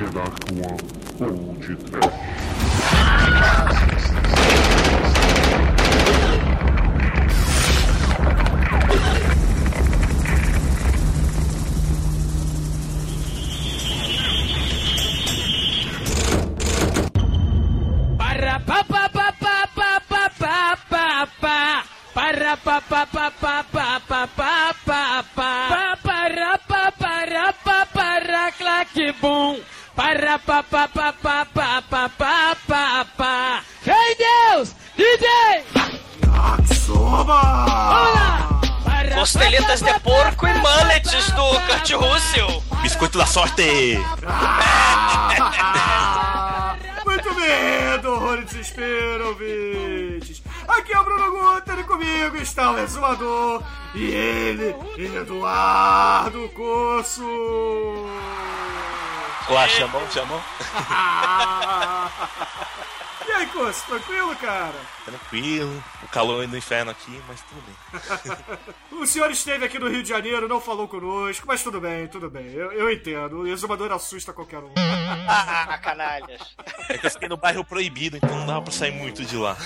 Teracqua Old Trash. Eduardo Coço. Lá, chamou, chamou. E aí, Coço, tranquilo, cara? Tranquilo, o calor do inferno aqui, mas tudo bem. O senhor esteve aqui no Rio de Janeiro, não falou conosco, mas tudo bem, tudo bem. Eu, eu entendo. O exumador assusta qualquer um. Ah, canalhas. É que eu fiquei no bairro proibido, então não dava pra sair muito de lá.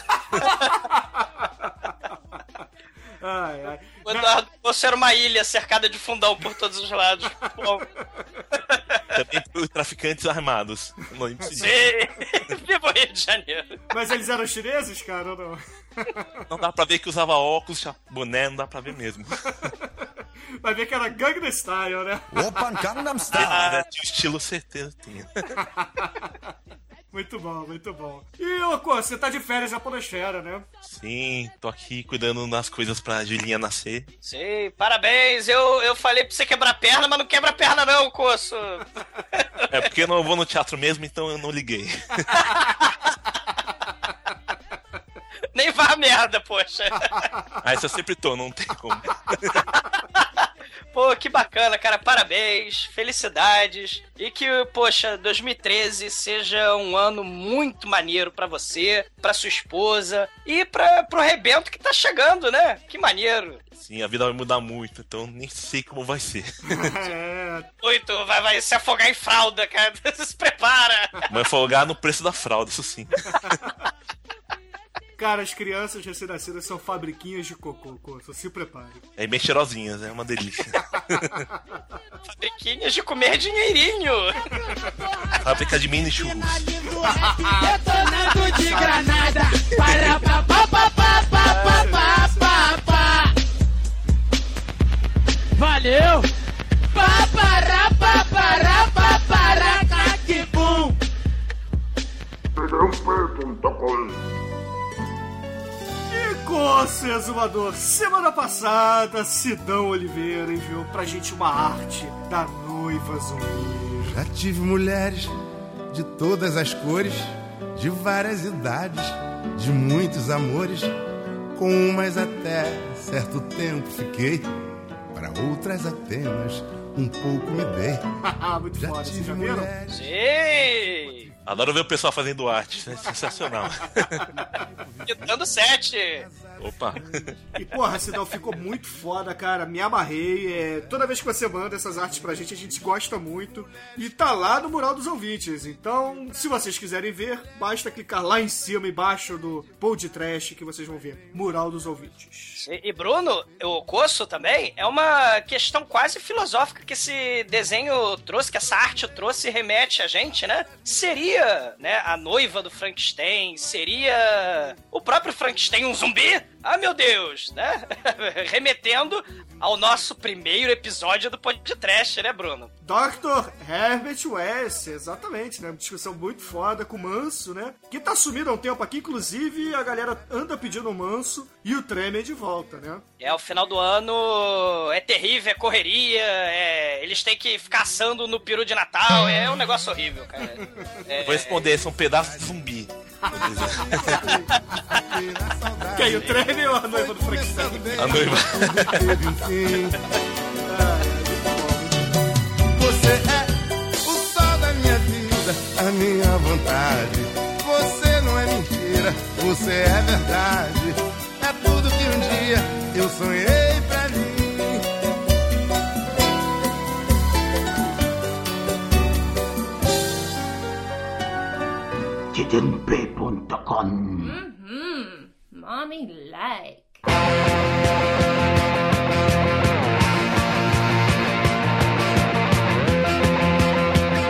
Ai, ai. O Eduardo você era uma ilha cercada de fundão por todos os lados. Também por traficantes armados. Não sim. Viva o Rio de Janeiro. Mas eles eram chineses, cara, ou não? Não dá pra ver que usava óculos, boné, não dá pra ver mesmo. Vai ver que era Gangnam Style, né? Open Gangnam Style. Ah, tinha estilo certeza, tinha. Muito bom, muito bom. E, ô, Coço, você tá de férias na Podosfera, né? Sim, tô aqui cuidando das coisas pra Julinha nascer. Sim, parabéns. Eu, eu falei pra você quebrar a perna, mas não quebra a perna não, Coço. É porque eu não vou no teatro mesmo, então eu não liguei. Nem vá a merda, poxa. Aí eu sempre tô, não tem como. Pô, que bacana, cara. Parabéns, felicidades. E que, poxa, 2013 seja um ano muito maneiro pra você, pra sua esposa e pra, pro rebento que tá chegando, né? Que maneiro. Sim, a vida vai mudar muito, então nem sei como vai ser. É, Muito, vai, vai se afogar em fralda, cara. Se prepara. Vai folgar no preço da fralda, isso sim. cara, as crianças recém-nascidas são fabriquinhas de cocô, Coço. Se prepare. É bem cheirosinhas, é uma delícia. Fabriquinhas de comer dinheirinho. Fábrica de mini churros. Detonando de granada para pa pa pa pa pa pa pa pa pa Valeu! Pa para pa para pa E Coço, exumador, semana passada, Sidão Oliveira enviou pra gente uma arte da noiva zumbi. Já tive mulheres de todas as cores, de várias idades, de muitos amores. Com umas até certo tempo fiquei, para outras apenas um pouco me dei. muito Já foda, tive já mulheres. Sim. Adoro ver o pessoal fazendo arte, é sensacional. Dando sete. Opa, E porra, Sidão, ficou muito foda, cara. Me amarrei. É, toda vez que você manda essas artes pra gente, a gente gosta muito. E tá lá no Mural dos Ouvintes. Então, se vocês quiserem ver, basta clicar lá em cima, embaixo do Pod Trash, que vocês vão ver. Mural dos Ouvintes. E, e, Bruno, o Coço também, é uma questão quase filosófica que esse desenho trouxe, que essa arte trouxe e remete a gente, né? Seria, né, a noiva do Frankenstein, seria o próprio Frankenstein um zumbi? Ah, meu Deus, né? Remetendo ao nosso primeiro episódio do podcast, né, Bruno? Dr. Herbert West, exatamente, né? Uma discussão muito foda com o Manso, né? Que tá sumido há um tempo aqui, inclusive a galera anda pedindo o Manso e o Tremer de volta, né? É, o final do ano é terrível, é correria, é, eles têm que ficar assando no peru de Natal, é um negócio horrível, cara. É, vou responder, são pedaços de zumbi. Vou dizer. Que aí, o Tremer ou a noiva do Frankenstein? A noiva. Você é o sol da minha vida, a minha vontade. Você não é mentira, você é verdade. É tudo que um dia eu sonhei http.com Mommy like.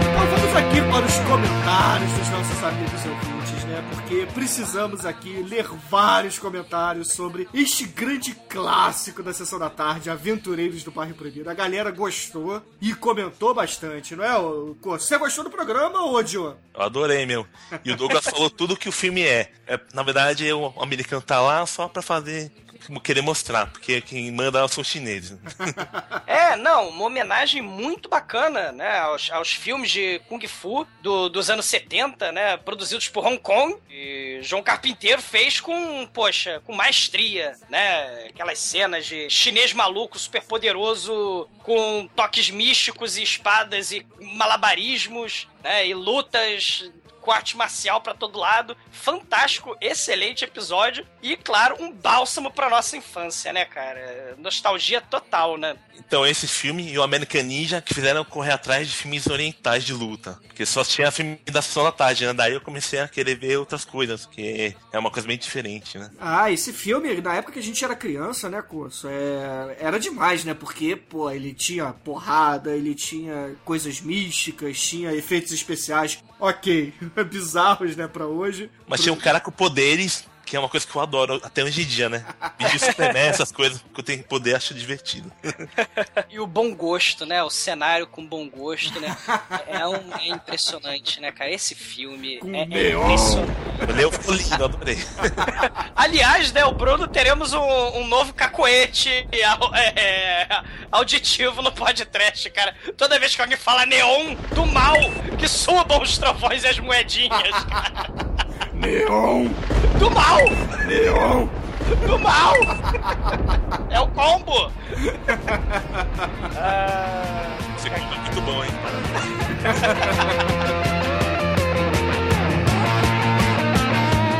Então vamos aqui para os comentários dos nossos amigos ouvintes, né? Porque precisamos aqui ler vários comentários sobre este grande clássico da sessão da tarde, Aventureiros do Bairro Proibido. A galera gostou e comentou bastante, não é? Você gostou do programa, ô? Eu adorei, meu. E o Douglas falou tudo que o filme é. É, Na verdade, o americano tá lá só pra fazer. Querer mostrar, porque quem manda são os chineses. É, não, uma homenagem muito bacana, né, aos, aos filmes de Kung Fu do- dos anos 70, né, produzidos por Hong Kong. E João Carpinteiro fez com, poxa, com maestria, né, aquelas cenas de chinês maluco, super poderoso, com toques místicos e espadas e malabarismos, né, e lutas com arte marcial pra todo lado. Fantástico, excelente episódio. E, claro, um bálsamo pra nossa infância, né, cara? Nostalgia total, né? Então, esse filme e o American Ninja que fizeram correr atrás de filmes orientais de luta. Porque só tinha filme da sessão da tarde, né? Daí eu comecei a querer ver outras coisas, que é uma coisa bem diferente, né? Ah, esse filme, na época que a gente era criança, né, Corso? É... Era demais, né? Porque, pô, ele tinha porrada, ele tinha coisas místicas, tinha efeitos especiais, ok, bizarros, né, pra hoje. Mas tinha um cara com poderes, que é uma coisa que eu adoro até hoje em dia, né? Vídeo Superman, essas coisas que eu tenho poder, acho divertido. E o bom gosto, né? O cenário com bom gosto, né? É, um, é impressionante, né, cara? Esse filme é, é neon. impressionante. O Leo ficou lindo, eu adorei. Aliás, né, o Bruno teremos um, um novo cacoete é, é, auditivo no podcast, cara. Toda vez que alguém fala neon do mal, que subam os trovões e as moedinhas, cara. Neon! Do mal! Neon! Do mal! É o combo! Esse filme é muito bom, hein?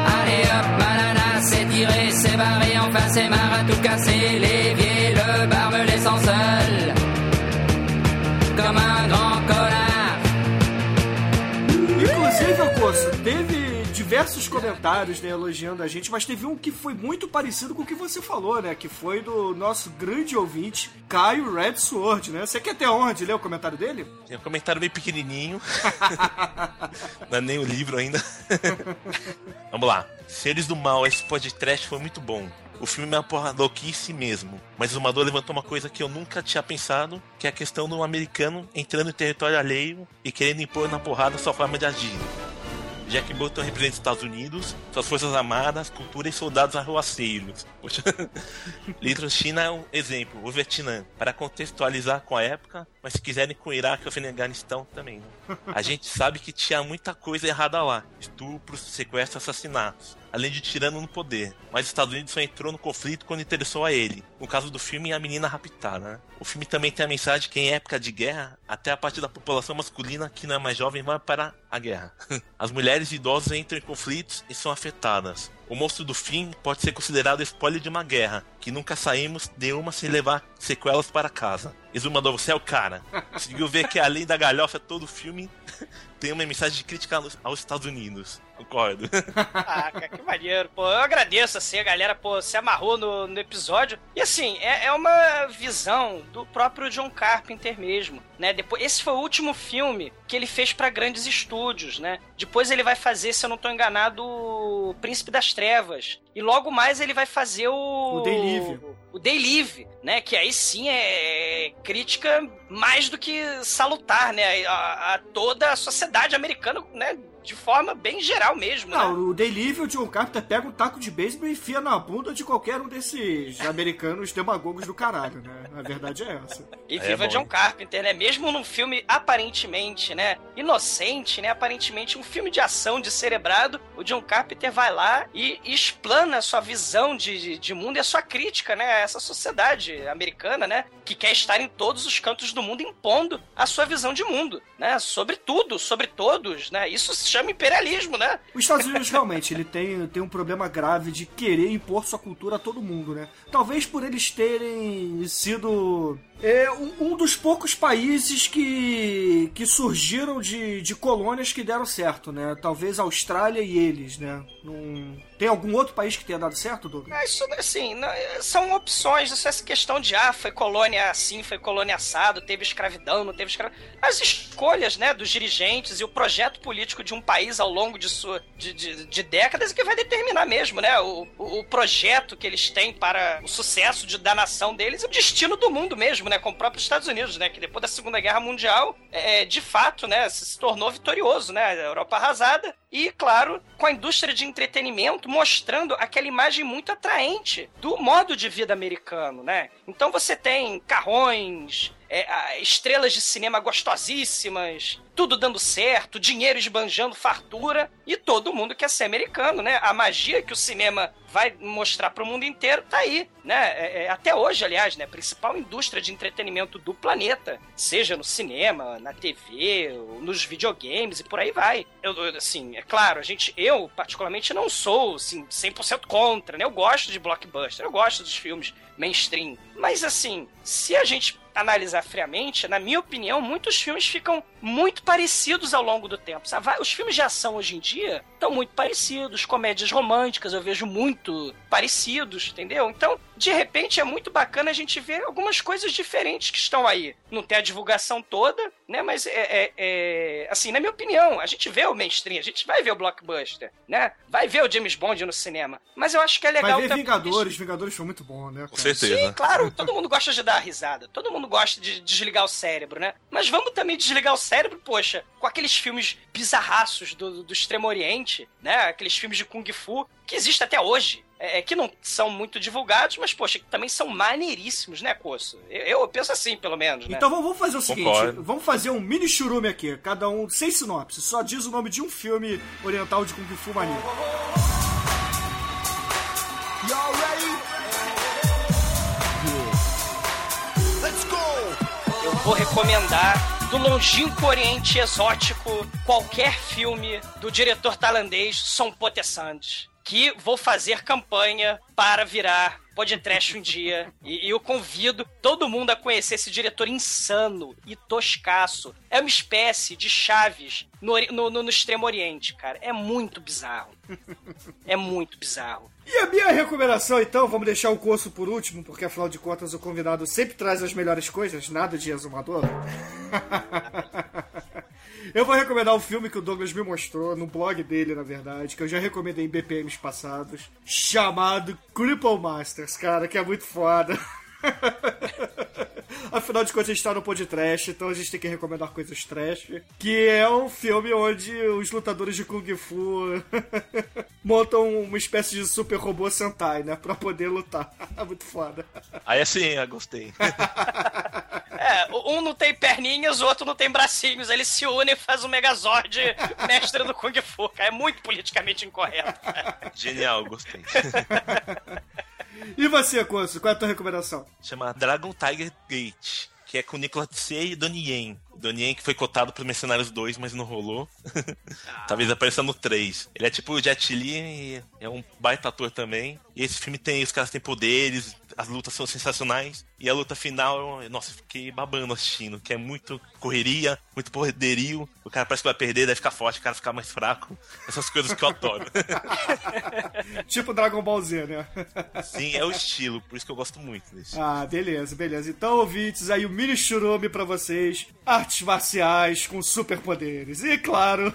Allez hop, banana, c'est tiré, c'est barré, enfin c'est marre à tout casser. L'évier, le bar me laissant seul. Comme un grand connard. Inclusive, Corso, teve diversos comentários, né, elogiando a gente, mas teve um que foi muito parecido com o que você falou, né? Que foi do nosso grande ouvinte, Caio Red Sword, né? Você quer ter honra de ler o comentário dele? Tem um comentário bem pequenininho. Não é nem o livro ainda. Vamos lá. Seres do Mal, esse podcast foi muito bom. O filme é uma porra louquice mesmo. Mas o Zumador levantou uma coisa que eu nunca tinha pensado, que é a questão do americano entrando em território alheio e querendo impor na porrada sua forma de agir. Jack Burton representa os Estados Unidos, suas forças armadas, cultura e soldados arruaceiros. Little China é um exemplo, o Vietnã, para contextualizar com a época, mas se quiserem com o Iraque ou Afeganistão também. Né? A gente sabe que tinha muita coisa errada lá: estupros, sequestros, assassinatos, além de tirano no poder. Mas os Estados Unidos só entrou no conflito quando interessou a ele. No caso do filme, a menina raptada. Né? O filme também tem a mensagem que em época de guerra, até a parte da população masculina que não é mais jovem vai para a guerra. As mulheres e idosos entram em conflitos e são afetadas. O monstro do fim pode ser considerado spoiler de uma guerra, que nunca saímos de uma sem levar sequelas para casa. Exumador, você é o cara. Conseguiu ver que além da galhofa, todo o filme tem uma mensagem de crítica aos Estados Unidos. Concordo. Ah, cara, que maneiro. Pô, eu agradeço, assim, a galera, pô, se amarrou no, no episódio. E, assim, é, é uma visão do próprio John Carpenter mesmo, né? Depois, esse foi o último filme que ele fez pra grandes estúdios, né? Depois ele vai fazer, se eu não tô enganado, o Príncipe das Trevas. E logo mais ele vai fazer o... O Day Live. O Day Live, né? Que aí sim é crítica mais do que salutar, né? A, a toda a sociedade americana, né? De forma bem geral mesmo, né? Não, o Day Live, o John Carpenter pega um taco de beisebol e enfia na bunda de qualquer um desses americanos demagogos do caralho, né? A verdade é essa. E É viva bom, John? Carpenter, né? Mesmo num filme aparentemente, né? Inocente, né? Aparentemente um filme de ação descerebrado, o John Carpenter vai lá e explana a sua visão de, de, de mundo e a sua crítica, né? A essa sociedade americana, né? Que quer estar em todos os cantos do mundo impondo a sua visão de mundo, né? Sobre tudo, sobre todos, né? Isso se chama imperialismo, né? Os Estados Unidos realmente ele tem, tem um problema grave de querer impor sua cultura a todo mundo, né? Talvez por eles terem sido É um, um dos poucos países que, que surgiram de, de colônias que deram certo, né? Talvez a Austrália e eles, né? Num... Tem algum outro país que tenha dado certo, Douglas? É, Isso, assim, não- são opções, isso é essa questão de, ah, foi colônia assim, foi colônia assado, teve escravidão, não teve escravidão. As escolhas, né, dos dirigentes e o projeto político de um país ao longo de, sua, de, de, de décadas é que vai determinar mesmo, né, o, o, o projeto que eles têm para o sucesso de, da nação deles e o destino do mundo mesmo, né, como o próprio Estados Unidos, né, que depois da Segunda Guerra Mundial, é, de fato, né, se tornou vitorioso, né, a Europa arrasada. E, claro, com a indústria de entretenimento mostrando aquela imagem muito atraente do modo de vida americano, né? Então você tem carrões, é, a- estrelas de cinema gostosíssimas, tudo dando certo, dinheiro esbanjando fartura e todo mundo quer ser americano, né? A magia que o cinema vai mostrar pro mundo inteiro tá aí, né? É, é, até hoje, aliás, né? Principal indústria de entretenimento do planeta, seja no cinema, na TV, nos videogames e por aí vai. Eu, eu, assim, é claro, a gente, eu particularmente não sou, assim, 100% contra, né? Eu gosto de blockbuster, eu gosto dos filmes mainstream, mas assim, se a gente analisar friamente, na minha opinião, muitos filmes ficam muito parecidos ao longo do tempo. Os filmes de ação hoje em dia estão muito parecidos, comédias românticas eu vejo muito parecidos, entendeu? Então, de repente, é muito bacana a gente ver algumas coisas diferentes que estão aí. Não tem a divulgação toda, né? Mas é, é- é- assim, na minha opinião, a gente vê o mainstream, a gente vai ver o blockbuster, né? Vai ver o James Bond no cinema. Mas eu acho que é legal Vai ver também- Vingadores, Vingadores foi muito bom, né? Com cara? certeza. Sim, claro, todo mundo gosta de dar risada, todo mundo gosta de desligar o cérebro, né? Mas vamos também desligar o cérebro, poxa, com aqueles filmes bizarraços do, do Extremo Oriente, né? Aqueles filmes de Kung Fu que existem até hoje. É, que não são muito divulgados, mas, poxa, que também são maneiríssimos, né, Coço? Eu, eu penso assim, pelo menos, né? Então vamos fazer o seguinte: Concordo. vamos fazer um mini churume aqui, cada um sem sinopse, só diz o nome de um filme oriental de Kung Fu maneiro. eu vou recomendar do longínquo Oriente Exótico qualquer filme do diretor tailandês Som Potesand, que vou fazer campanha para virar podcast um dia. E, eu convido todo mundo a conhecer esse diretor insano e toscaço. É uma espécie de Chaves no, no- no Extremo Oriente, cara. É muito bizarro. É muito bizarro. E a minha recomendação, então, vamos deixar o curso por último, porque afinal de contas o convidado sempre traz as melhores coisas, nada de exumador. Eu vou recomendar um filme que o Douglas me mostrou, no blog dele, na verdade, que eu já recomendei em BPMs passados, chamado Cripple Masters, cara, que é muito foda. Afinal de contas, a gente tá no pod trash, então a gente tem que recomendar coisas trash. Que é um filme onde os lutadores de Kung Fu montam uma espécie de super robô Sentai, né? Pra poder lutar. Muito foda. Aí assim, eu gostei. É, um não tem perninhas, o outro não tem bracinhos. Eles se unem e fazem o Megazord mestre do Kung Fu. cara. É muito politicamente incorreto. Genial, gostei. E você, Conso, qual é a tua recomendação? Chama Dragon Tiger Gate, que é com Nicolas Tse e Donnie Yen. O Donnie Yen que foi cotado pro Mercenários 2, mas não rolou. Talvez apareça no 3. Ele é tipo o Jet Li e é um baita ator também. E esse filme tem, os caras têm poderes, as lutas são sensacionais. E a luta final, nossa, eu fiquei babando assistindo, que é muito correria, muito poderio. O cara parece que vai perder, deve ficar forte, o cara ficar mais fraco. Essas coisas que eu adoro. Tipo Dragon Ball Z, né? Sim, é o estilo, por isso que eu gosto muito desse. Ah, beleza, beleza. Então, ouvintes, aí o mini churume pra vocês. Artes marciais com superpoderes. E, claro,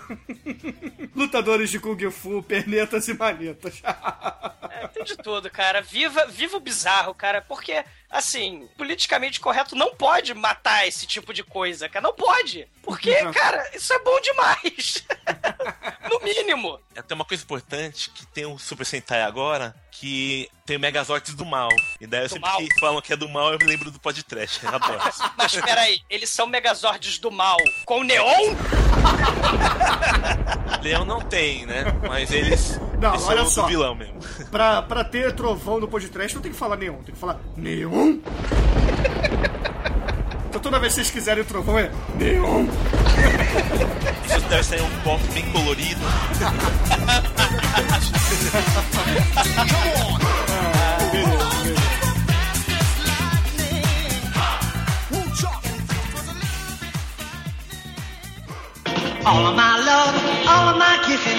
lutadores de Kung Fu, pernetas e manetas. Tem de tudo, cara. Viva, viva o bizarro, cara. Porque, assim, politicamente correto não pode matar esse tipo de coisa, cara. Não pode. Porque, cara, isso é bom demais. no mínimo. Tem uma coisa importante que tem o Super Sentai agora, que tem o Megazords do mal. E daí eu sempre mal? que falam que é do mal, eu me lembro do podcast. Eu adoro. Mas peraí, eles são megazords do mal com neon? Leão não tem, né? Mas eles, Não, eles olha são só. vilão mesmo. pra, pra ter trovão no podcast, não tem que falar neon, tem que falar neon. Neon. Então toda vez que vocês quiserem o trovão é Neon. Isso deve ser um pop bem colorido. Come on! All of my love, all of my kissing.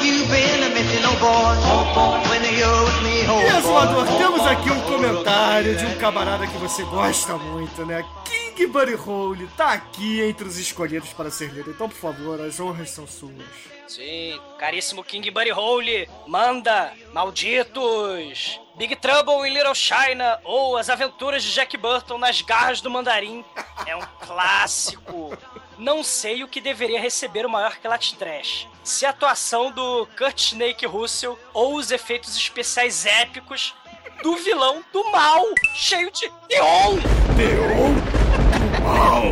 Been missing, oh boy. Oh me, oh E, temos aqui um comentário de um camarada que você gosta muito, né? King Buddy Hole tá aqui entre os escolhidos para ser lido. Então, por favor, as honras são suas. Sim, caríssimo King Buddy Hole, manda, malditos! Big Trouble in Little China ou As Aventuras de Jack Burton nas Garras do Mandarim é um clássico. Não sei o que deveria receber o maior Kellat Trash. Se a atuação do Kurt Snake Russell ou os efeitos especiais épicos do vilão do mal, cheio de neon. Neon? Uau!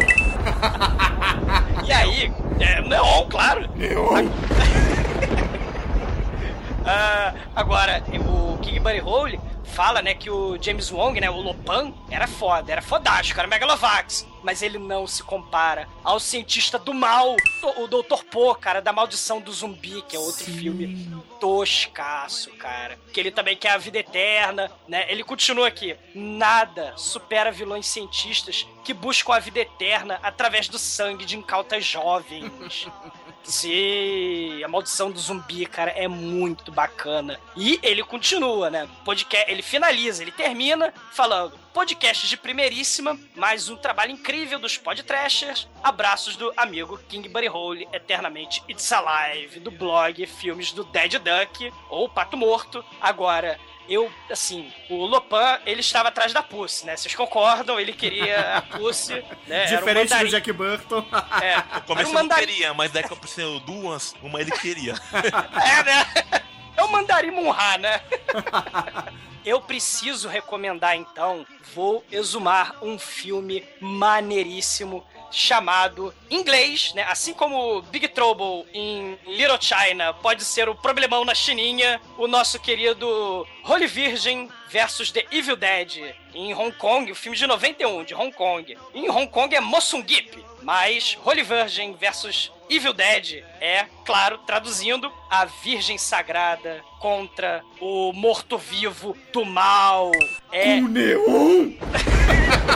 E aí, é neon, claro. Neon? Ah, agora, o King Buddy Hole fala, né, que o James Wong, né, o Lopan, era foda, era fodástico, era Megalovax. Mas ele não se compara ao cientista do mal, o Dr. Po, cara, da maldição do zumbi, que é outro filme toscaço, cara. Que ele também quer a vida eterna, né? Ele continua aqui. Nada supera vilões cientistas que buscam a vida eterna através do sangue de incautas jovens. Sim, a maldição do zumbi, cara, é muito bacana. E ele continua, né? Podcast, ele finaliza, ele termina falando: podcast de primeiríssima, mais um trabalho incrível dos podtrashers. Abraços do amigo King Buddy Hole, eternamente It's Alive, do blog Filmes do Dead Duck ou Pato Morto. Agora, eu, assim, o Lopan, ele estava atrás da Pussy, né? Vocês concordam? Ele queria a Pussy, né? Era um Diferente do. Jack Burton. É, No começo um não mandarim. queria, mas daí que apareceu duas, uma ele queria. É, né? É o Mandarim Munha, né? Eu preciso recomendar, então, vou exumar um filme maneiríssimo chamado em inglês, né? Assim como Big Trouble em Little China pode ser o problemão na chininha, o nosso querido Holy Virgin versus The Evil Dead em Hong Kong, o filme de 91 de Hong Kong. Em Hong Kong é Mossungip, mas Holy Virgin versus Evil Dead é, claro, traduzindo, a Virgem Sagrada contra o morto-vivo do mal. É, O Neon?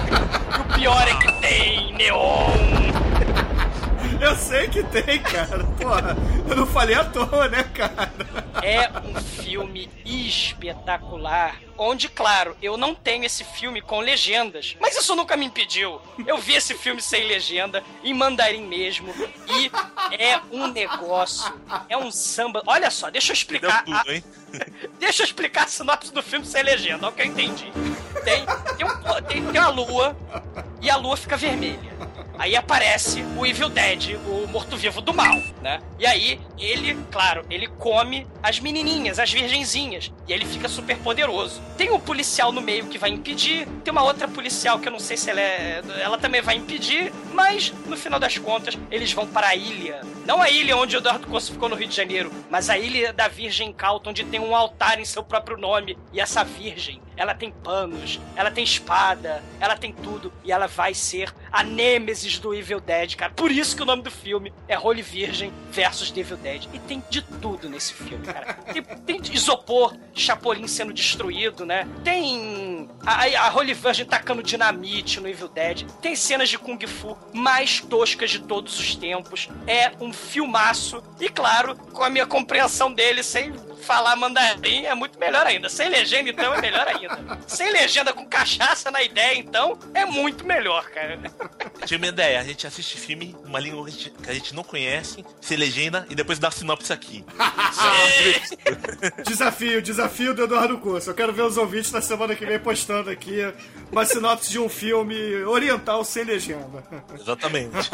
o pior é que tem neon. Eu sei que tem, cara. Porra, eu não falei à toa, né, cara? É um filme espetacular. Onde, claro, eu não tenho esse filme com legendas, mas isso nunca me impediu. Eu vi esse filme sem legenda, em mandarim mesmo, e é um negócio, é um samba. Olha só, deixa eu explicar. a- tudo, hein? Deixa eu explicar a sinopse do filme sem legenda, é o que eu entendi. Tem, tem, um- tem, tem uma lua e a lua fica vermelha. Aí aparece o Evil Dead, o morto-vivo do mal, né? E aí ele, claro, ele come as menininhas, as virgenzinhas, e ele fica super poderoso. Tem um policial no meio que vai impedir, tem uma outra policial que eu não sei se ela é, ela também vai impedir, mas no final das contas eles vão para a ilha. Não a ilha onde o Eduardo Costa ficou no Rio de Janeiro, mas a ilha da Virgem Calta, onde tem um altar em seu próprio nome. E essa virgem, ela tem panos, ela tem espada, ela tem tudo. E ela vai ser a nêmesis do Evil Dead, cara. Por isso que o nome do filme é Holy Virgem versus The Evil Dead. E tem de tudo nesse filme, cara. Tem, tem isopor, Chapolin sendo destruído, né? Tem a, a Holy Virgin tacando dinamite no Evil Dead. Tem cenas de Kung Fu mais toscas de todos os tempos. É um filmaço. E claro, com a minha compreensão dele, sem falar mandarim, é muito melhor ainda. Sem legenda, então, é melhor ainda. Sem legenda com cachaça na ideia, então, é muito melhor, cara. Tive uma ideia, a gente assiste filme numa língua que a gente, que a gente não conhece, sem legenda, e depois dá a sinopse aqui. Desafio, desafio do Eduardo Curso. Eu quero ver os ouvintes na semana que vem postando aqui uma sinopse de um filme oriental sem legenda. Exatamente.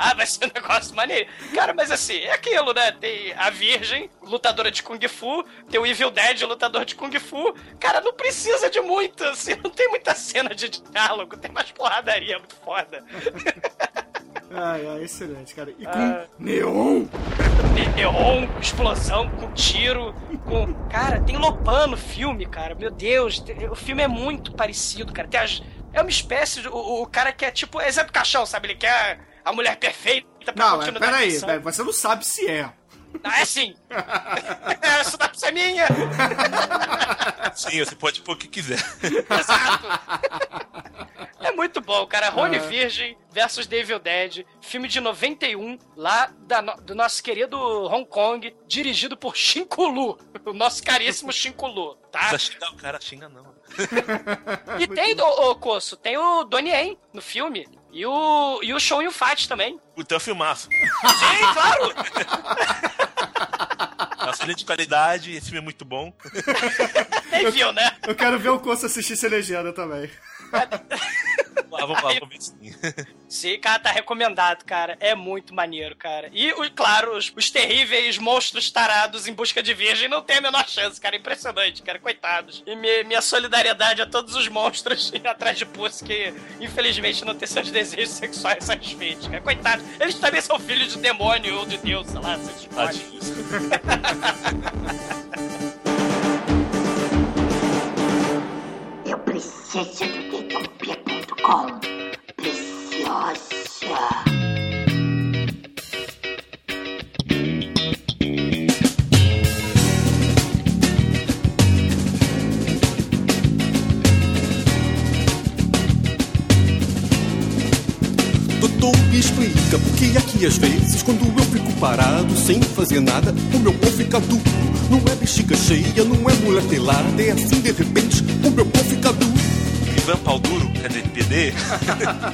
Ah, vai ser um negócio maneiro. Cara, mas assim, é aquilo, né? Tem a Virgem, lutadora de Kung Fu, tem o Evil Dead, lutador de Kung Fu. Cara, não precisa de muito, assim, não tem muita cena de diálogo, tem mais porradaria, muito foda. Ai, ai, excelente, cara. E com Ah. neon? Neon, explosão, com tiro, com. Cara, tem Lopan no filme, cara. Meu Deus, o filme é muito parecido, cara. Tem as... É uma espécie de. O, o cara que é tipo. É Zé do Caixão, sabe? Ele quer a mulher perfeita pra Não, é, continuar a peraí, peraí, você não sabe se é. Ah, é sim! Essa dá pra ser minha! Sim, você pode pôr o que quiser. Exato! É muito bom, cara. Rony Ah. Virgin versus Devil Dead, filme de 91, lá da do nosso querido Hong Kong, dirigido por Shinkulu, o nosso caríssimo Shinkulu, tá? Xingar o cara, xinga não. E tem, ô, ô Coço, tem o Donnie Yen no filme. E o, e o Shon Yun Fat também. O teu filmaço. Sim, claro! De qualidade, esse filme é muito bom. Nem viu, né? Eu quero ver o Coço assistir sem legenda também. Ah, vamos lá, vamos ver sim. Sim, cara, tá recomendado, cara. É muito maneiro, cara. E, o- claro, os, os terríveis monstros tarados em busca de virgem não tem a menor chance, cara. Impressionante, cara. Coitados. E mi- minha solidariedade a todos os monstros atrás de Pussy que, infelizmente, não têm seus desejos sexuais satisfeitos, cara. Coitados. Eles também são filhos de demônio ou de Deus, sei lá, se escolhe. Tadinhos. Eu preciso do dedãopia.com. Preciosa. Doutor, me explica por aqui às vezes, quando eu fico parado sem fazer nada, o meu pão fica duro. Não é bexiga cheia, não é mulher pelada, é assim de repente, o meu pão fica duro. Ivan Palduro, quer dizer, PD,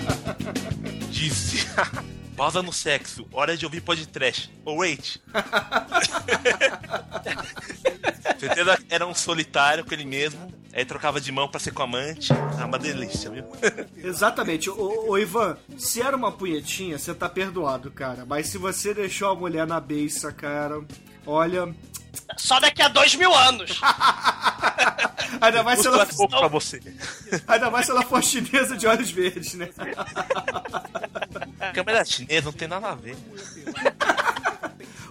disse: Pausa no sexo, hora de ouvir podcast. Oh, wait. Certeza era um solitário com ele mesmo, aí trocava de mão pra ser com amante. Ah, uma delícia, viu? Exatamente. Ô, ô, Ivan, se era uma punhetinha, você tá perdoado, cara. Mas se você deixou a mulher na beiça, cara, olha. Só daqui a dois mil anos. Ainda mais se ela, pouco pra você. ainda mais se ela for chinesa de olhos verdes, né? Câmera chinesa não tem nada a ver.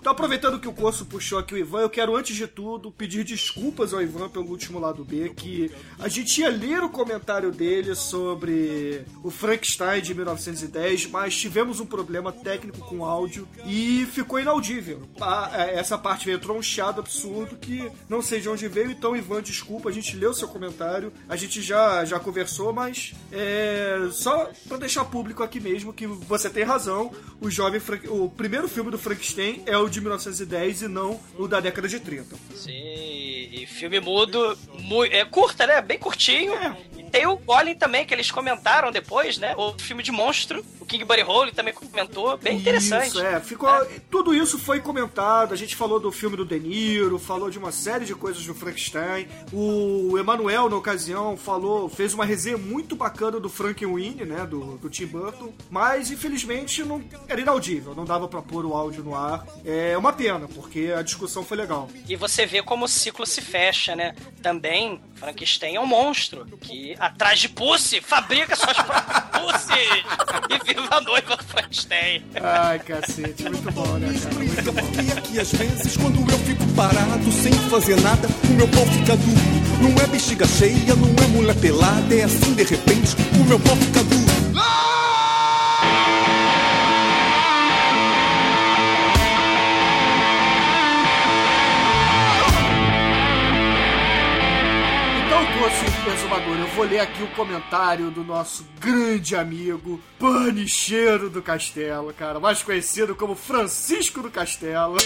Então, aproveitando que o Corso puxou aqui o Ivan, eu quero, antes de tudo, pedir desculpas ao Ivan pelo último lado B, que a gente ia ler o comentário dele sobre o Frankenstein de 1910, mas tivemos um problema técnico com áudio e ficou inaudível. É, Essa parte veio entrou chiado absurdo que não sei de onde veio, então, Ivan, desculpa, a gente leu seu comentário, a gente já, já conversou, mas é, só pra deixar público aqui mesmo que você tem razão, o jovem Frank- o primeiro filme do Frankenstein é o de 1910 e não o da década de 30. Sim, e filme mudo, mu- é curta, né? Bem curtinho. É. Tem o Golem também, que eles comentaram depois, né? O filme de monstro, o King Buddy Holly também comentou. Bem interessante. Isso, é. Ficou, Tudo isso foi comentado. A gente falou do filme do De Niro, falou de uma série de coisas do Frankenstein. O Emanuel, na ocasião, falou, fez uma resenha muito bacana do Frankenweenie, né? Do, do Tim Burton. Mas, infelizmente, não era inaudível. Não dava pra pôr o áudio no ar. É uma pena, porque a discussão foi legal. E você vê como o ciclo se fecha, né? Também, Frankenstein é um monstro que, atrás de Pussy, fabrica suas próprias Pussy! E viva a noiva do Frankenstein. Ai, cacete, muito bom, né, cara? explica por que aqui às vezes, quando eu fico parado sem fazer nada, o meu pão fica duro. Não é bexiga cheia, não é mulher pelada, é assim de repente, o meu pão fica duro. Então, Exumador, eu vou ler aqui o comentário do nosso grande amigo Panicheiro do Castelo, cara, mais conhecido como Francisco do Castelo.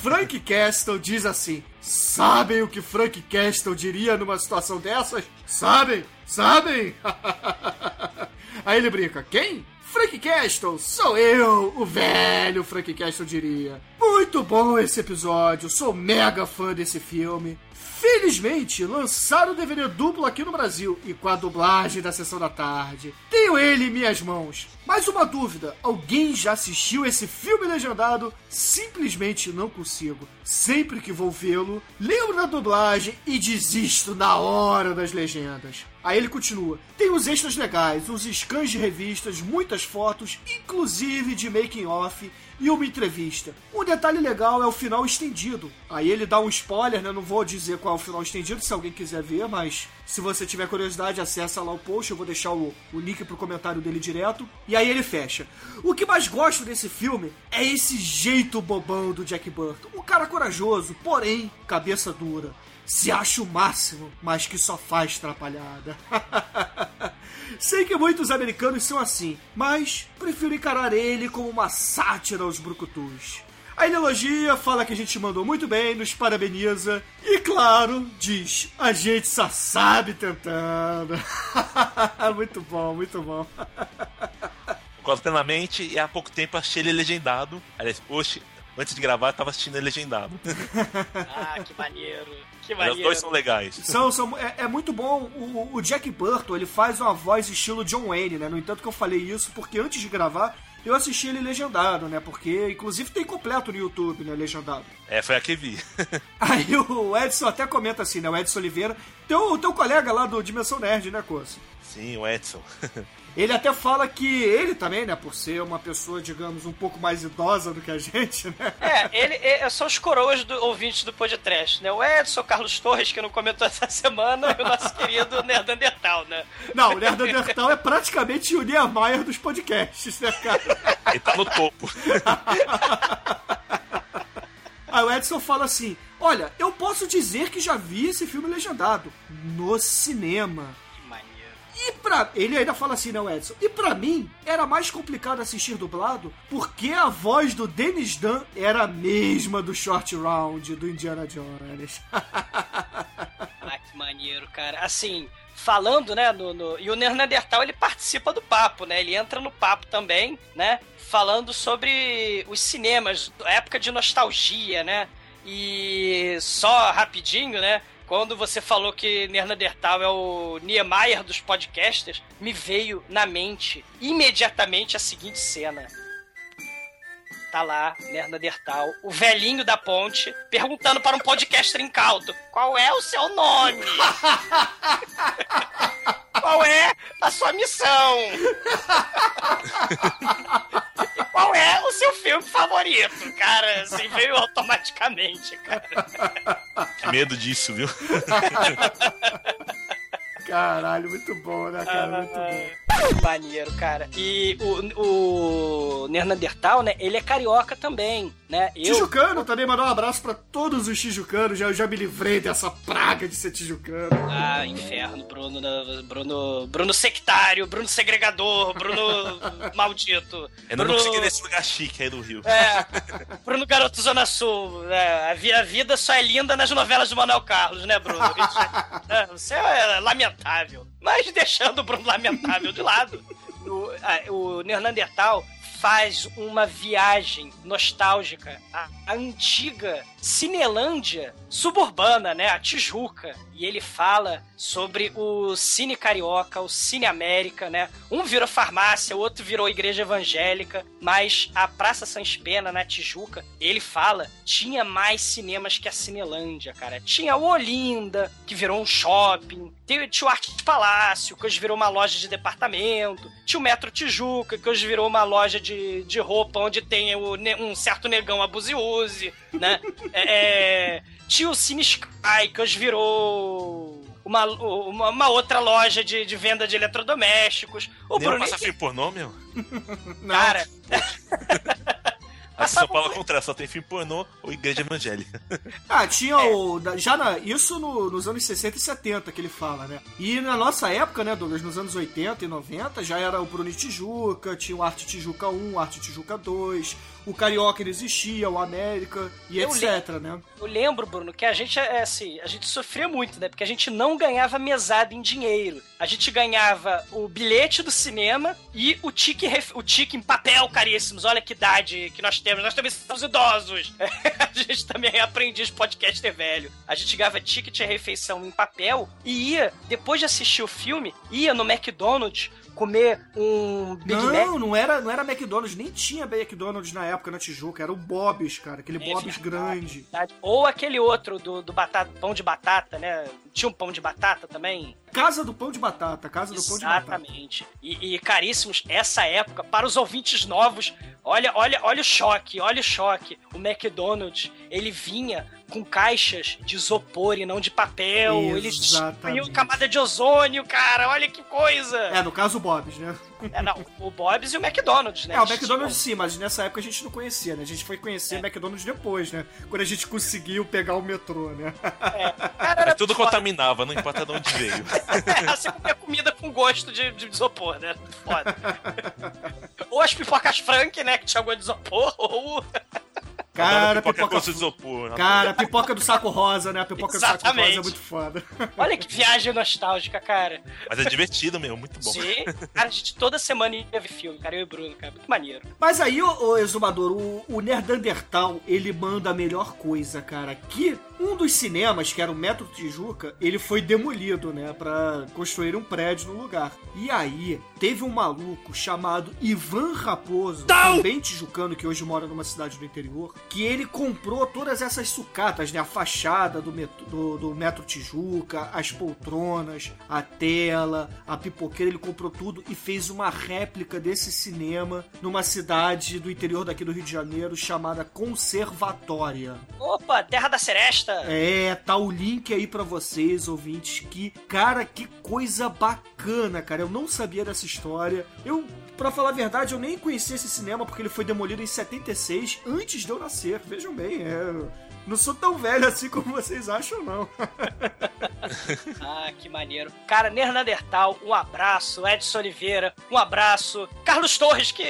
Frank Castle diz assim: Sabem o que Frank Castle diria numa situação dessas? Sabem? Sabem? Aí ele brinca: Quem? Frank Castle, sou eu, o velho Frank Castle diria. Muito bom esse episódio, sou mega fã desse filme. Felizmente, lançaram o DVD duplo aqui no Brasil e com a dublagem da sessão da tarde. Tenho ele em minhas mãos. Mais uma dúvida: alguém já assistiu esse filme legendado? Simplesmente não consigo. Sempre que vou vê-lo, lembro da dublagem e desisto na hora das legendas. Aí ele continua: tem uns extras legais, uns scans de revistas, muitas fotos, inclusive de making off e uma entrevista. Um detalhe legal é o final estendido. Aí ele dá um spoiler, né? Não vou dizer qual é o final estendido, se alguém quiser ver, mas se você tiver curiosidade, acessa lá o post, eu vou deixar o, o link pro comentário dele direto. E aí ele fecha. O que mais gosto desse filme é esse jeito bobão do Jack Burton. O cara corajoso, porém cabeça dura. Se acha o máximo, mas que só faz atrapalhada. Sei que muitos americanos são assim, mas prefiro encarar ele como uma sátira aos brucutus. Aí ele elogia, fala que a gente mandou muito bem, nos parabeniza e, claro, diz: a gente só sabe tentando. muito bom, muito bom. Concordo plenamente e há pouco tempo achei ele legendado. Aliás, hoje, antes de gravar, eu tava assistindo ele legendado. Ah, que maneiro. Que Mas os maneiro. dois são legais. São, são, é, é muito bom. O, o Jack Burton, ele faz uma voz estilo John Wayne, né? No entanto que eu falei isso porque antes de gravar, eu assisti ele legendado, né? Porque, inclusive, tem completo no YouTube, né? Legendado. É, foi a que vi. Aí o Edson até comenta assim, né? O Edson Oliveira, teu, teu colega lá do Dimensão Nerd, né, Coço? Sim, o Edson. Ele até fala que ele também, né, por ser uma pessoa, digamos, um pouco mais idosa do que a gente, né? É, ele, é, são os coroas do, ouvintes do podcast, né? O Edson, o Carlos Torres, que não comentou essa semana, e o nosso querido Nerdandertal, né? Não, o Nerdandertal é praticamente o Niemeyer dos podcasts, né, cara? Ele tá no topo. Aí o Edson fala assim: Olha, eu posso dizer que já vi esse filme legendado no cinema. E pra. Ele ainda fala assim, né, o Edson? E pra mim, era mais complicado assistir dublado porque a voz do Dennis Dunn era a mesma do Short Round do Indiana Jones. Ah, que maneiro, cara. Assim, falando, né, no, no- e o Neandertal, ele participa do papo, né? Ele entra no papo também, né? Falando sobre os cinemas, época de nostalgia, né? E só rapidinho, né? Quando você falou que Neandertal é o Niemeyer dos podcasters, me veio na mente imediatamente a seguinte cena. Tá lá, Neandertal, o velhinho da ponte, perguntando para um podcaster incauto: qual é o seu nome? qual é a sua missão? qual é o seu filme favorito? Cara, assim, veio automaticamente, cara. Que medo disso, viu? Caralho, muito bom, né, cara? Muito bom. Maneiro, cara. E o, o Neandertal, né? Ele é carioca também, né? Eu, Tijucano também, mandar um abraço pra todos os tijucanos. Já, eu já me livrei dessa praga de ser tijucano. Ah, inferno, Bruno, né? Bruno, Bruno sectário, Bruno segregador, Bruno maldito. Eu não Bruno, consegui nesse lugar chique aí do Rio. É, Bruno Garoto Zona Sul. É, a, vi- a vida só é linda nas novelas do Manuel Carlos, né, Bruno? Isso é- é, você é lamentável. Mas deixando o Bruno lamentável de lado, o, a- o Neandertal faz uma viagem nostálgica à, antiga Cinelândia suburbana, né? A Tijuca. E ele fala sobre o Cine Carioca, o Cine América, né? Um virou farmácia, o outro virou igreja evangélica, mas a Praça Sans Pena, na Tijuca, ele fala, tinha mais cinemas que a Cinelândia, cara. Tinha o Olinda, que virou um shopping, tinha o Arte Palácio, que hoje virou uma loja de departamento, tinha o Metro Tijuca, que hoje virou uma loja de, de roupa onde tem o um certo negão abuse-use, né? É, é, tinha o Cine Sky, que hoje virou uma, uma, uma outra loja de, de venda de eletrodomésticos. O Nem Bruno, passa filme pornô, meu? cara, Aqui em São Paulo é o contrário, só tem filme pornô ou igreja evangélica. Ah, tinha o. da- Já na, isso no- nos anos 60 e 70 que ele fala, né? E na nossa época, né, Douglas, nos anos 80 e 90, já era o Bruno e Tijuca, tinha o Arte Tijuca 1, o Arte Tijuca 2, o Carioca ele existia, o América e Eu etc, né? Eu lembro, Bruno, que a gente, é, assim, a gente sofria muito, né? Porque a gente não ganhava mesada em dinheiro. A gente ganhava o bilhete do cinema e o tique, o tique em papel caríssimos. Olha que idade que nós temos. Nós também somos idosos. a gente também é aprendiz podcaster velho. A gente ganhava ticket de refeição em papel e ia, depois de assistir o filme, ia no McDonald's comer um Big Mac. Não, não era, não era McDonald's, nem tinha McDonald's na época na Tijuca, era o Bob's, cara, aquele É Bob's grande. verdade. Ou aquele outro do, do batata, pão de batata, né? Tinha um pão de batata também. Casa do Pão de Batata, Casa do Pão de Batata. Exatamente. E, e, caríssimos, essa época, para os ouvintes novos, olha, olha, olha o choque, olha o choque. O McDonald's, ele vinha com caixas de isopor e não de papel. Eles Exatamente. destruíam camada de ozônio, cara. Olha que coisa. É, no caso o Bob's, né? É, não, o Bob's e o McDonald's, né? É, o Eles McDonald's sim, mas nessa época a gente não conhecia, né? A gente foi conhecer o McDonald's depois, né? Quando a gente conseguiu pegar o metrô, né? Mas tudo contaminava, não importa de onde veio. É, você comia comida com gosto de, de isopor, né? Foda. ou as pipocas Frank, né? Que tinha gosto de isopor, ou. Cara, pipoca pipoca. gosto de isopor. Cara, pipoca do saco rosa, né? A pipoca do saco rosa é Exatamente. muito foda. Olha que viagem nostálgica, cara. Mas é divertido mesmo, muito bom. Sim. Cara, a gente toda semana ia ver filme, cara. Eu e o Bruno, cara. Muito maneiro. Mas aí, ô, ô Exumador, o, o Nerdandertal, ele manda a melhor coisa, cara. Que um dos cinemas, que era o Metro Tijuca, ele foi demolido, né? Pra construir um prédio no lugar. E aí, teve um maluco chamado Ivan Raposo, também tijucano, que hoje mora numa cidade do interior, que ele comprou todas essas sucatas, né? A fachada do metro, do, do metro Tijuca, as poltronas, a tela, a pipoqueira, ele comprou tudo e fez uma réplica desse cinema numa cidade do interior daqui do Rio de Janeiro chamada Conservatória. Opa, Terra da Seresta. É, tá o link aí pra vocês, ouvintes, que, cara, que coisa bacana, cara. Eu não sabia dessa história. Eu, pra falar a verdade, eu nem conhecia esse cinema porque ele foi demolido em 76, antes de eu nascer. Vejam bem, é... Não sou tão velho assim como vocês acham, não. Ah, que maneiro. Cara, Nerdandertal, um abraço. Edson Oliveira, um abraço. Carlos Torres, que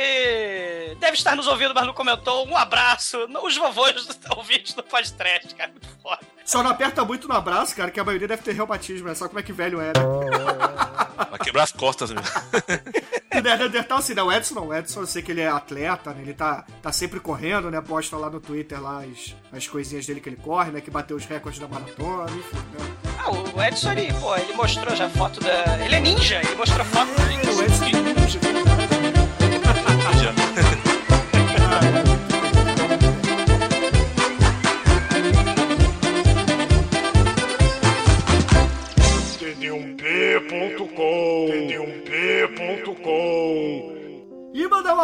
deve estar nos ouvindo, mas não comentou, um abraço. Os vovôs ouvintes do podcast, cara. Muito foda. Só não aperta muito no abraço, cara, que a maioria deve ter reumatismo, é só como é que velho era. Vai quebrar as costas mesmo. E Neandertal, assim, não, o Edson não. O Edson, eu sei que ele é atleta, né? Ele tá, tá sempre correndo, né? Posta lá no Twitter lá as, as coisinhas dele que ele corre, né? Que bateu os recordes da maratona, enfim, né? Ah, o Edson, ele, pô, ele mostrou já foto da. Ele é ninja, ele mostrou foto do O Edson é ninja,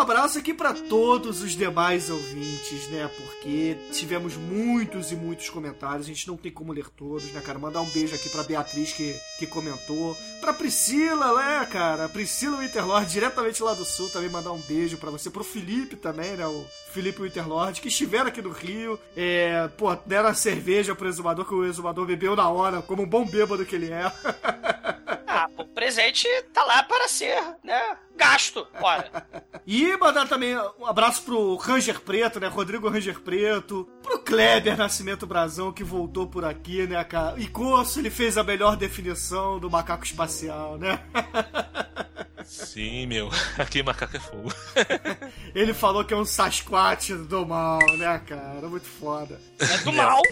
abraço aqui pra todos os demais ouvintes, né? Porque tivemos muitos e muitos comentários, a gente não tem como ler todos, né, cara? Mandar um beijo aqui pra Beatriz que, que comentou, pra Priscila, né, cara? Priscila Winterlord, diretamente lá do sul, também mandar um beijo pra você, pro Felipe também, né? O Felipe Winterlord, que estiveram aqui no Rio, é, pô, deram cerveja pro exumador, que o exumador bebeu na hora, como um bom bêbado que ele é. Ah, o presente tá lá para ser, né? Gasto. Ora. E mandar também um abraço pro Ranger Preto, né? Rodrigo Ranger Preto. Pro Kleber Nascimento Brazão, que voltou por aqui, né, cara? E Coço, ele fez a melhor definição do macaco espacial, né? Sim, meu. Aqui macaco é fogo. Ele falou que é um Sasquatch do mal, né, cara? Muito foda. É do mal.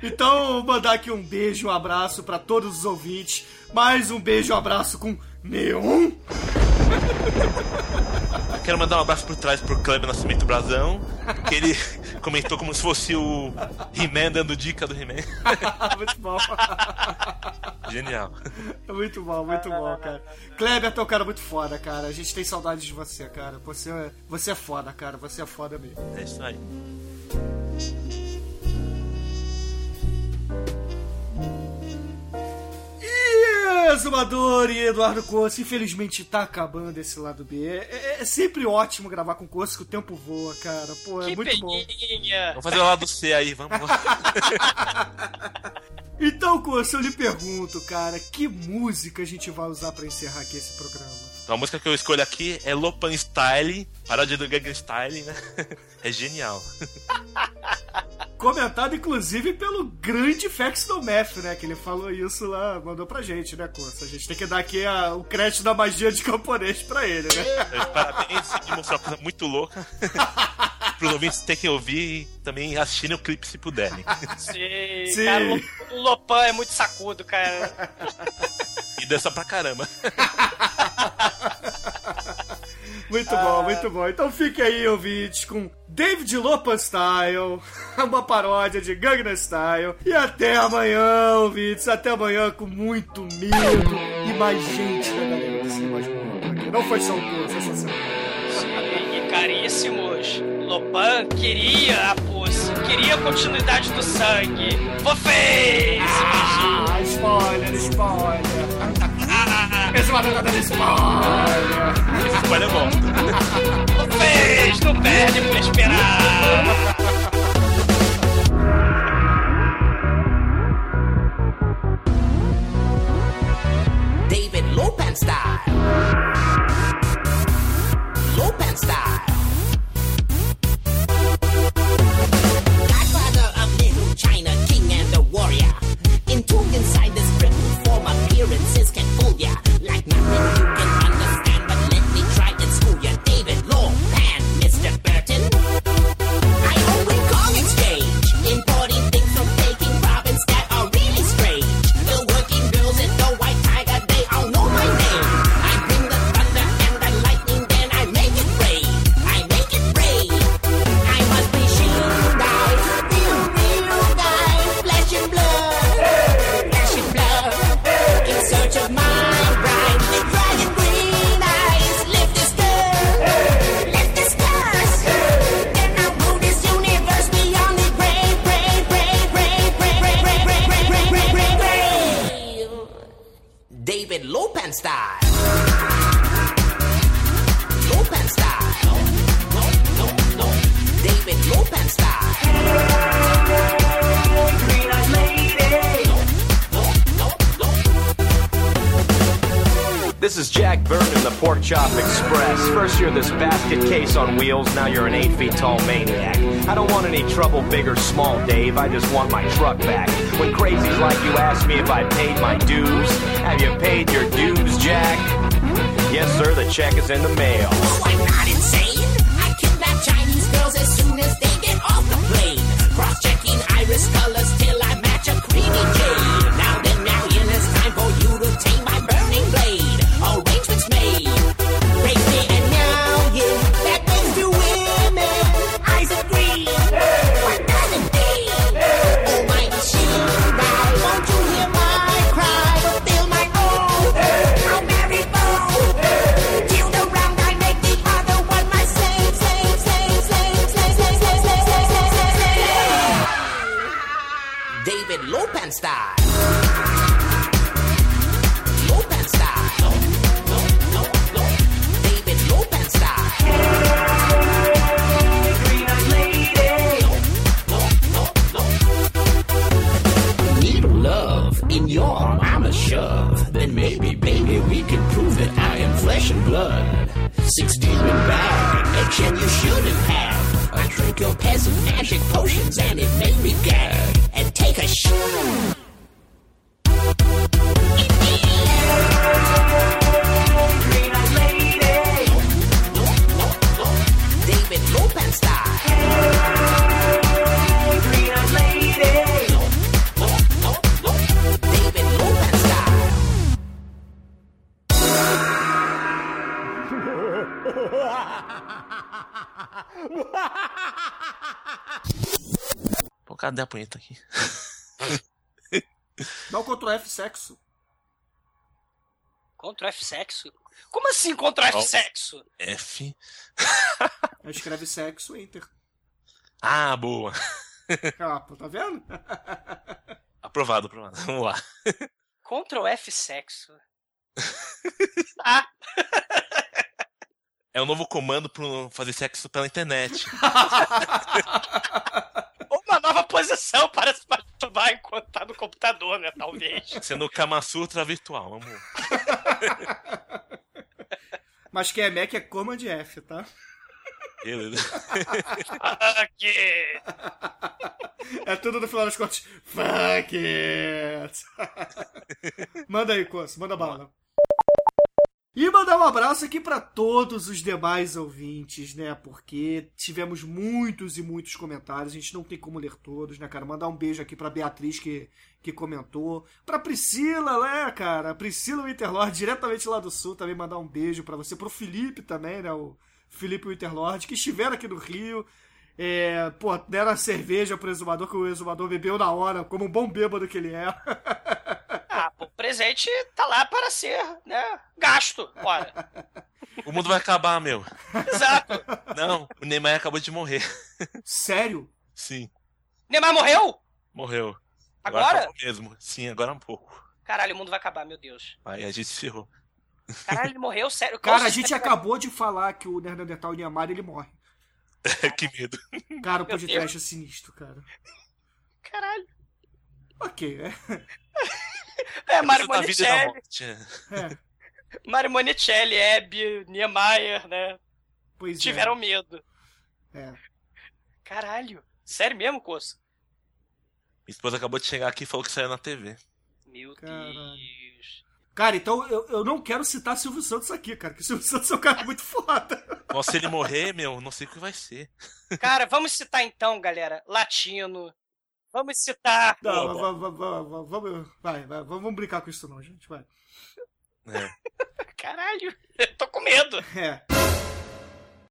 Então, mandar aqui um beijo, um abraço pra todos os ouvintes. Mais um beijo, um abraço com Neon. Quero mandar um abraço por trás pro Kleber Nascimento Brazão, que ele comentou como se fosse o He-Man dando dica do He-Man. muito bom. Genial. Muito bom, muito bom, cara. Kleber, tu é um cara muito foda, cara. A gente tem saudades de você, cara. Você, é- você é foda, cara. Você é foda mesmo. É isso aí. Exumador e Eduardo Coço, infelizmente tá acabando esse lado B. É, é- é sempre ótimo gravar com o Coço, que o tempo voa, cara. Pô, é Que muito bom. peninha. Vamos fazer o lado C aí, vamos lá. Então, Coço, eu lhe pergunto, cara, que música a gente vai usar pra encerrar aqui esse programa? Então, a música que eu escolho aqui é Lopan Style, paródia do Gangnam Style, né? É genial. Comentado, inclusive, pelo grande Fex do Meth, né? Que ele falou isso lá, mandou pra gente, né, Coço? A gente tem que dar aqui a- o crédito da magia de camponês pra ele, né? Meus Parabéns, e mostrar uma coisa muito louca. Pros ouvintes terem que ouvir e também assistirem o clipe se puderem. Sim, Sim. cara, o Lopan é muito sacudo, cara. E dança pra caramba. Muito bom, muito bom. Então fique aí, ouvintes, com David Lopan Style, uma paródia de Gangnam Style. E até amanhã, ouvintes. Até amanhã com muito medo e mais gente da galera do Cinema por aqui. Não foi só o Coço essa semana. Sim, e caríssimos, Lopan queria a Pussy, queria a continuidade do sangue. Vocês! Ah, spoiler, spoiler. Esse maluco tá dando spoiler. Esse spoiler é bom. Vocês não perdem por esperar! David style. On wheels, now you're an eight feet tall maniac. I don't want any trouble, big or small, Dave. I just want my truck back. When crazies like you ask me if I paid my dues, have you paid your dues, Jack? Yes, sir, the check is in the mail. Oh, I'm not insane. I kidnap Chinese girls as soon as they get off the plane. Cross-checking iris colors Pô, cadê a punheta aqui? Dá o Ctrl F sexo. Contra F sexo? Como assim contra F sexo? F. Escreve sexo, enter. Ah, boa. Ah, pô, tá vendo? Aprovado, aprovado. Vamos lá. Ctrl F sexo. É um novo comando para fazer sexo pela internet. Uma nova posição para se masturbar enquanto tá no computador, né? Talvez. Sendo Kama Sutra virtual. Vamos. Mas quem é Mac é Command F, tá? Beleza. Aqui. É tudo no final das contas. Fuck it! manda aí, Coço, manda bala. E mandar um abraço aqui para todos os demais ouvintes, né? Porque tivemos muitos e muitos comentários, a gente não tem como ler todos, né, cara? Mandar um beijo aqui pra Beatriz que, que comentou, pra Priscila, né, cara? Priscila Winterlord, diretamente lá do Sul, também mandar um beijo pra você, pro Felipe também, né? O Felipe Winterlord, que estiveram aqui no Rio. É, pô, deram a cerveja pro exumador, que o exumador bebeu na hora, como um bom bêbado que ele é. Presente tá lá para ser, né? Gasto. Ora. O mundo vai acabar, meu. Exato. Não, o Neymar acabou de morrer. Sério? Sim. Neymar morreu? Morreu. Agora? acabou mesmo. Sim, agora um pouco. Caralho, o mundo vai acabar, meu Deus. Aí a gente se ferrou. Caralho, ele morreu? Sério? Cara, a gente acabou de falar que o Neandertal Niemeyer ele morre. que medo. Cara, o podcast é sinistro, cara. Caralho. Ok, é. É, Mário da Monicelli. é. é. Mário Monicelli, Hebe, Niemeyer, né? Pois Tiveram medo. é. é. Caralho. Sério mesmo, Coço? Minha esposa acabou de chegar aqui e falou que saiu na TV. Meu Caralho. Deus. Cara, então eu, eu não quero citar Silvio Santos aqui, cara, porque Silvio Santos é um cara muito foda. Nossa, se ele morrer, meu, não sei o que vai ser. Cara, vamos citar então, galera, Latino. Vamos citar. Não, va- va- va- va- vamos, vai, vai, vamos brincar com isso não, gente, vai. É. Caralho, eu tô com medo. É.